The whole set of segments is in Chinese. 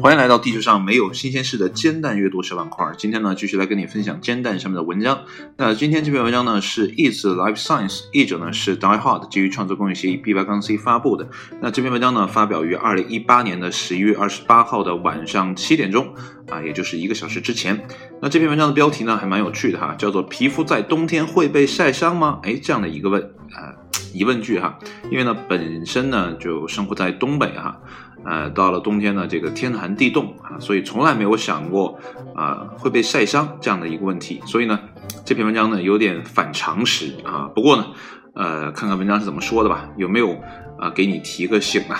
欢迎来到地球上没有新鲜事的煎蛋阅读小板块。今天呢，继续来跟你分享煎蛋上面的文章。那今天这篇文章呢是 Is Life Science，译者呢是 Die Hard，基于创作公益协议 B 八杠 C 发布的。那这篇文章呢发表于二零一八年的十一月二十八号的晚上七点钟啊，也就是一个小时之前。那这篇文章的标题呢还蛮有趣的哈，叫做“皮肤在冬天会被晒伤吗？”哎，这样的一个问啊疑问句哈，因为呢本身呢就生活在东北哈。呃，到了冬天呢，这个天寒地冻啊，所以从来没有想过啊会被晒伤这样的一个问题。所以呢，这篇文章呢有点反常识啊。不过呢，呃，看看文章是怎么说的吧，有没有啊给你提个醒啊？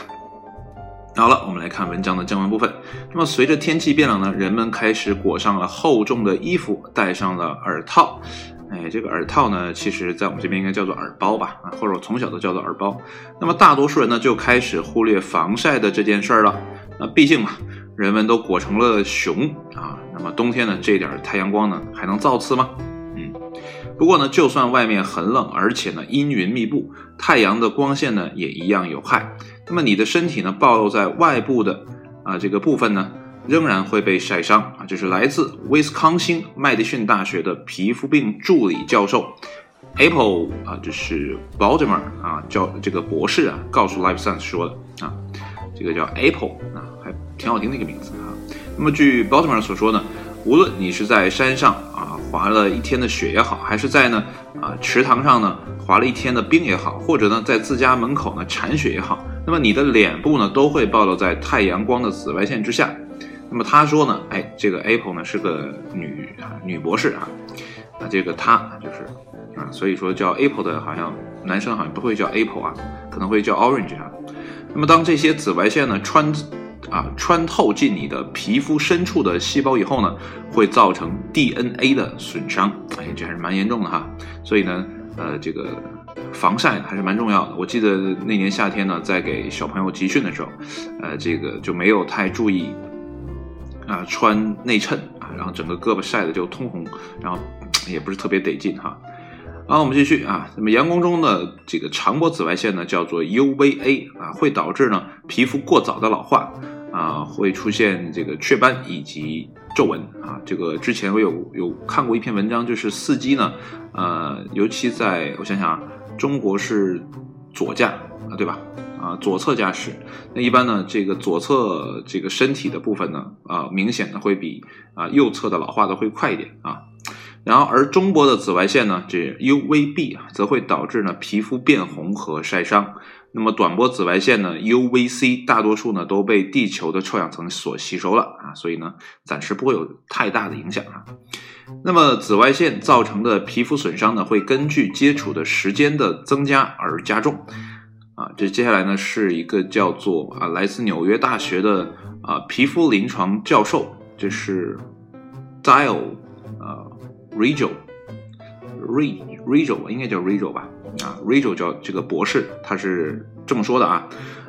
好了，我们来看文章的正文部分。那么随着天气变冷呢，人们开始裹上了厚重的衣服，戴上了耳套。哎，这个耳套呢，其实在我们这边应该叫做耳包吧，啊，或者我从小都叫做耳包。那么大多数人呢，就开始忽略防晒的这件事儿了。那毕竟嘛，人们都裹成了熊啊，那么冬天呢，这点太阳光呢，还能造次吗？嗯，不过呢，就算外面很冷，而且呢阴云密布，太阳的光线呢也一样有害。那么你的身体呢，暴露在外部的啊这个部分呢？仍然会被晒伤啊！这是来自威斯康星麦迪逊大学的皮肤病助理教授 Apple 啊，这是 Baltimore 啊，教这个博士啊，告诉 Life Science 说的啊，这个叫 Apple 啊，还挺好听的一个名字啊。那么据 Baltimore 所说呢，无论你是在山上啊滑了一天的雪也好，还是在呢啊池塘上呢滑了一天的冰也好，或者呢在自家门口呢铲雪也好，那么你的脸部呢都会暴露在太阳光的紫外线之下。那么他说呢，哎，这个 Apple 呢是个女女博士啊，啊这个她就是啊，所以说叫 Apple 的好像男生好像不会叫 Apple 啊，可能会叫 Orange 啊。那么当这些紫外线呢穿啊穿透进你的皮肤深处的细胞以后呢，会造成 DNA 的损伤，哎，这还是蛮严重的哈。所以呢，呃，这个防晒还是蛮重要的。我记得那年夏天呢，在给小朋友集训的时候，呃，这个就没有太注意。啊，穿内衬啊，然后整个胳膊晒的就通红，然后也不是特别得劲哈。好，我们继续啊。那么阳光中的这个长波紫外线呢，叫做 UVA 啊，会导致呢皮肤过早的老化啊，会出现这个雀斑以及皱纹啊。这个之前我有有看过一篇文章，就是四季呢，呃，尤其在我想想啊，中国是左驾啊，对吧？啊，左侧驾驶，那一般呢，这个左侧这个身体的部分呢，啊，明显的会比啊右侧的老化的会快一点啊。然后而中波的紫外线呢，这 UVB 啊，则会导致呢皮肤变红和晒伤。那么短波紫外线呢，UVC 大多数呢都被地球的臭氧层所吸收了啊，所以呢暂时不会有太大的影响啊。那么紫外线造成的皮肤损伤呢，会根据接触的时间的增加而加重。啊，这接下来呢是一个叫做啊来自纽约大学的啊皮肤临床教授，这是 Dial 啊 Rachel，Rachel 应该叫 Rachel 吧啊 Rachel 叫这个博士，他是这么说的啊，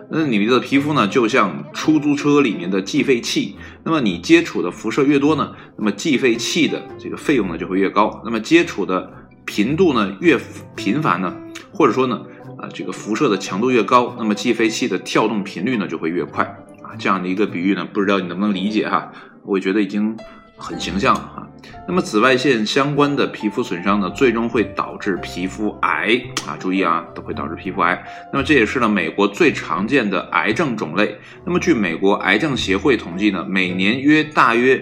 那你的皮肤呢就像出租车里面的计费器，那么你接触的辐射越多呢，那么计费器的这个费用呢就会越高，那么接触的频度呢越频繁呢，或者说呢。啊，这个辐射的强度越高，那么计费器的跳动频率呢就会越快啊。这样的一个比喻呢，不知道你能不能理解哈？我觉得已经很形象了哈。那么紫外线相关的皮肤损伤呢，最终会导致皮肤癌啊，注意啊，都会导致皮肤癌。那么这也是呢美国最常见的癌症种类。那么据美国癌症协会统计呢，每年约大约。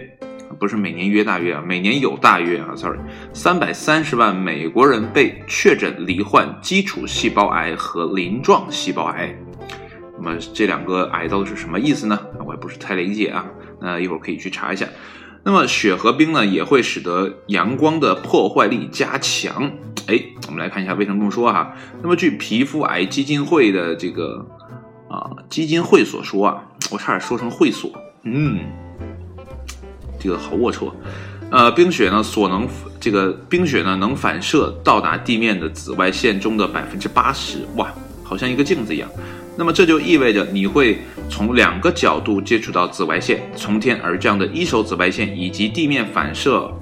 不是每年约大约啊，每年有大约啊，sorry，三百三十万美国人被确诊罹患基础细胞癌和鳞状细胞癌。那么这两个癌到底是什么意思呢？我也不是太理解啊。那一会儿可以去查一下。那么雪和冰呢，也会使得阳光的破坏力加强。哎，我们来看一下为什么这么说哈。那么据皮肤癌基金会的这个啊基金会所说啊，我差点说成会所，嗯。这个好龌龊，呃，冰雪呢所能这个冰雪呢能反射到达地面的紫外线中的百分之八十，哇，好像一个镜子一样。那么这就意味着你会从两个角度接触到紫外线，从天而降的一手紫外线以及地面反射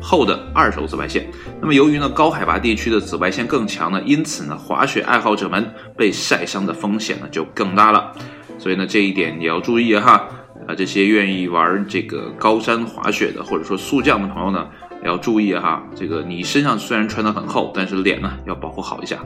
后的二手紫外线。那么由于呢高海拔地区的紫外线更强呢，因此呢滑雪爱好者们被晒伤的风险呢就更大了。所以呢，这一点你要注意哈。啊，这些愿意玩这个高山滑雪的，或者说速降的朋友呢，要注意哈。这个你身上虽然穿的很厚，但是脸呢要保护好一下。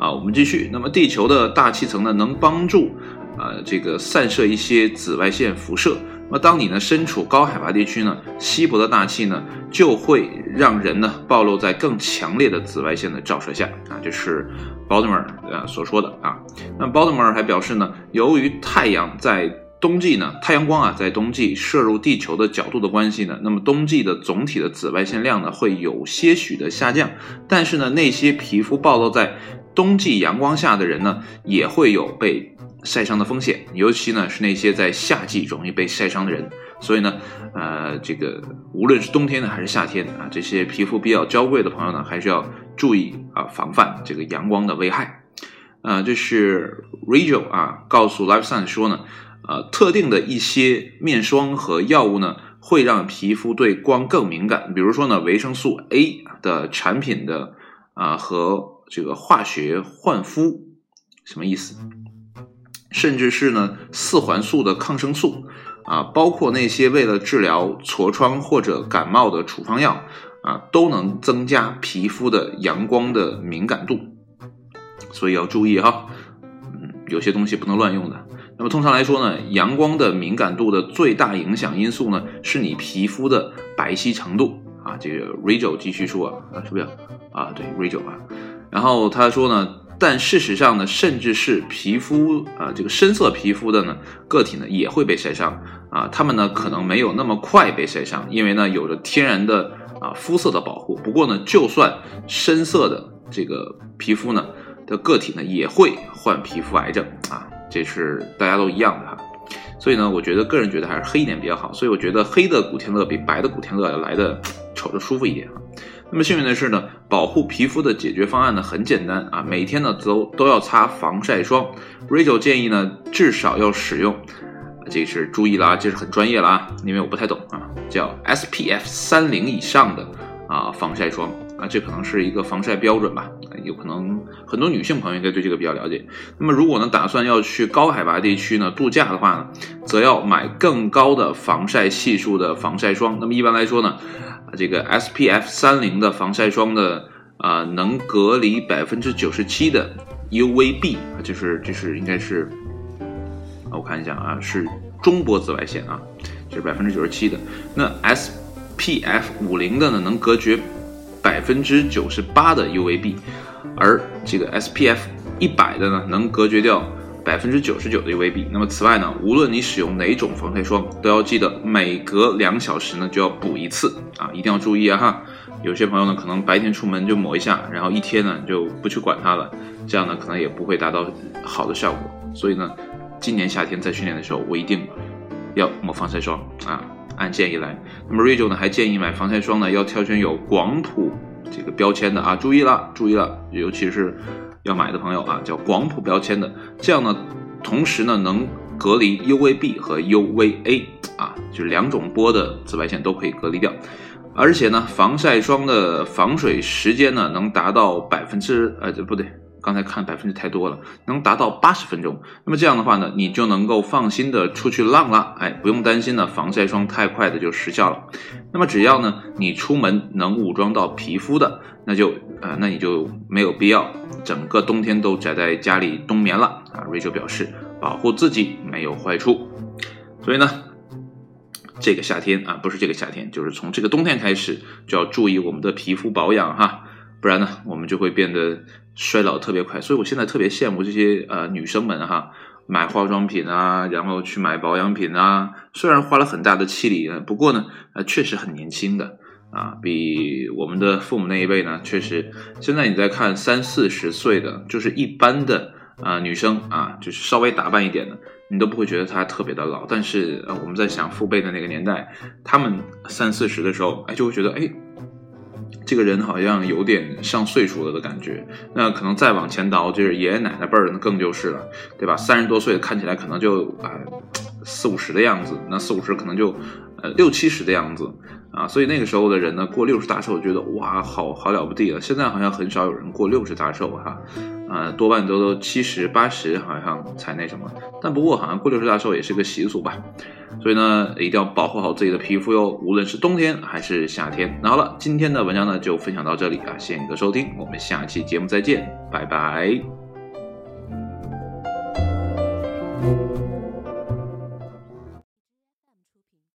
啊，我们继续。那么地球的大气层呢，能帮助啊这个散射一些紫外线辐射。那么当你呢身处高海拔地区呢，稀薄的大气呢就会让人呢暴露在更强烈的紫外线的照射下。啊，这是 Baltimore 呃所说的啊。那 Baltimore 还表示呢，由于太阳在冬季呢，太阳光啊，在冬季射入地球的角度的关系呢，那么冬季的总体的紫外线量呢，会有些许的下降。但是呢，那些皮肤暴露在冬季阳光下的人呢，也会有被晒伤的风险，尤其呢是那些在夏季容易被晒伤的人。所以呢，呃，这个无论是冬天呢还是夏天啊，这些皮肤比较娇贵的朋友呢，还是要注意啊，防范这个阳光的危害。啊，这是 Rachel 啊，告诉 Life Science 说呢。呃，特定的一些面霜和药物呢，会让皮肤对光更敏感。比如说呢，维生素 A 的产品的啊和这个化学焕肤，什么意思？甚至是呢四环素的抗生素啊，包括那些为了治疗痤疮或者感冒的处方药啊，都能增加皮肤的阳光的敏感度。所以要注意哈，嗯，有些东西不能乱用的。那么通常来说呢，阳光的敏感度的最大影响因素呢，是你皮肤的白皙程度啊。这个 Rachel 继续说啊，是不是啊？对，Rachel 啊。然后他说呢，但事实上呢，甚至是皮肤啊，这个深色皮肤的呢个体呢，也会被晒伤啊。他们呢可能没有那么快被晒伤，因为呢有着天然的啊肤色的保护。不过呢，就算深色的这个皮肤呢的个体呢，也会患皮肤癌症啊。这是大家都一样的哈，所以呢，我觉得个人觉得还是黑一点比较好。所以我觉得黑的古天乐比白的古天乐要来的瞅着舒服一点啊。那么幸运的是呢，保护皮肤的解决方案呢很简单啊，每天呢都都要擦防晒霜。Rachel 建议呢至少要使用，这是注意了啊，这是很专业了啊，因为我不太懂啊，叫 SPF 三零以上的啊防晒霜。啊，这可能是一个防晒标准吧，有可能很多女性朋友应该对这个比较了解。那么如果呢打算要去高海拔地区呢度假的话呢，则要买更高的防晒系数的防晒霜。那么一般来说呢，这个 SPF 三零的防晒霜的啊能隔离百分之九十七的 UVB 啊，就是就是应该是，我看一下啊，是中波紫外线啊，就是百分之九十七的。那 SPF 五零的呢能隔绝。百分之九十八的 UVB，而这个 SPF 一百的呢，能隔绝掉百分之九十九的 UVB。那么此外呢，无论你使用哪种防晒霜，都要记得每隔两小时呢就要补一次啊，一定要注意啊哈。有些朋友呢，可能白天出门就抹一下，然后一天呢就不去管它了，这样呢可能也不会达到好的效果。所以呢，今年夏天在训练的时候，我一定要抹防晒霜啊。按建议来，那么 Rachel 呢还建议买防晒霜呢，要挑选有广谱这个标签的啊，注意了，注意了，尤其是要买的朋友啊，叫广谱标签的，这样呢，同时呢能隔离 UVB 和 UVA 啊，就是两种波的紫外线都可以隔离掉，而且呢，防晒霜的防水时间呢能达到百分之呃不对。刚才看百分之太多了，能达到八十分钟。那么这样的话呢，你就能够放心的出去浪了，哎，不用担心呢，防晒霜太快的就失效了。那么只要呢，你出门能武装到皮肤的，那就呃，那你就没有必要整个冬天都宅在家里冬眠了啊。瑞秋表示，保护自己没有坏处。所以呢，这个夏天啊，不是这个夏天，就是从这个冬天开始就要注意我们的皮肤保养哈。不然呢，我们就会变得衰老特别快。所以我现在特别羡慕这些呃女生们哈，买化妆品啊，然后去买保养品啊。虽然花了很大的气力，不过呢，呃，确实很年轻的啊，比我们的父母那一辈呢，确实。现在你再看三四十岁的，就是一般的啊女生啊，就是稍微打扮一点的，你都不会觉得她特别的老。但是呃，我们在想父辈的那个年代，他们三四十的时候，哎，就会觉得哎。这个人好像有点上岁数了的感觉，那可能再往前倒，就是爷爷奶奶辈儿，那更就是了，对吧？三十多岁看起来可能就啊四五十的样子，那四五十可能就呃六七十的样子啊，所以那个时候的人呢，过六十大寿，觉得哇，好好了不地了。现在好像很少有人过六十大寿哈，呃，多半都都七十八十，好像才那什么。但不过好像过六十大寿也是个习俗吧，所以呢，一定要保护好自己的皮肤哟，无论是冬天还是夏天。那好了，今天的文章呢就分享到这里啊，谢谢你的收听，我们下期节目再见，拜拜。